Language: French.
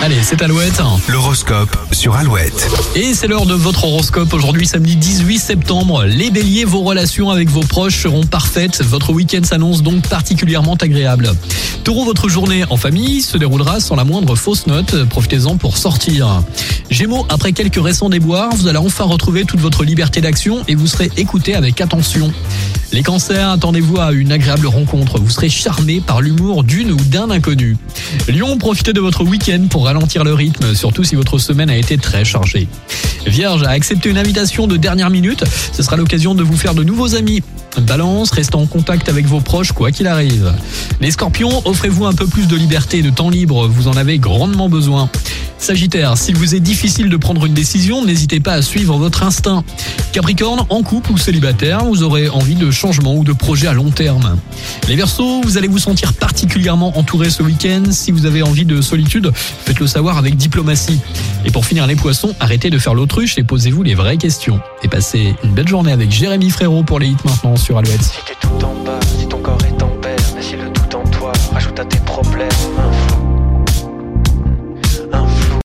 Allez, c'est Alouette. L'horoscope sur Alouette. Et c'est l'heure de votre horoscope. Aujourd'hui, samedi 18 septembre. Les béliers, vos relations avec vos proches seront parfaites. Votre week-end s'annonce donc particulièrement agréable. Taureau, votre journée en famille se déroulera sans la moindre fausse note. Profitez-en pour sortir. Gémeaux, après quelques récents déboires, vous allez enfin retrouver toute votre liberté d'action et vous serez écouté avec attention. Les cancers, attendez-vous à une agréable rencontre. Vous serez charmé par l'humour d'une ou d'un inconnu. Lyon, profitez de votre week-end pour ralentir le rythme, surtout si votre semaine a été très chargée. Vierge, acceptez une invitation de dernière minute. Ce sera l'occasion de vous faire de nouveaux amis. Balance, restez en contact avec vos proches quoi qu'il arrive. Les scorpions, offrez-vous un peu plus de liberté et de temps libre, vous en avez grandement besoin. Sagittaire, s'il vous est difficile de prendre une décision, n'hésitez pas à suivre votre instinct. Capricorne, en couple ou célibataire, vous aurez envie de changement ou de projet à long terme. Les Verseaux, vous allez vous sentir particulièrement entouré ce week-end. Si vous avez envie de solitude, faites-le savoir avec diplomatie. Et pour finir les poissons, arrêtez de faire l'autruche et posez-vous les vraies questions. Et passez une belle journée avec Jérémy Frérot pour les hits maintenant sur Alouette. Si t'es tout en bas, si ton corps est en paix, mais si le tout en toi rajoute à tes problèmes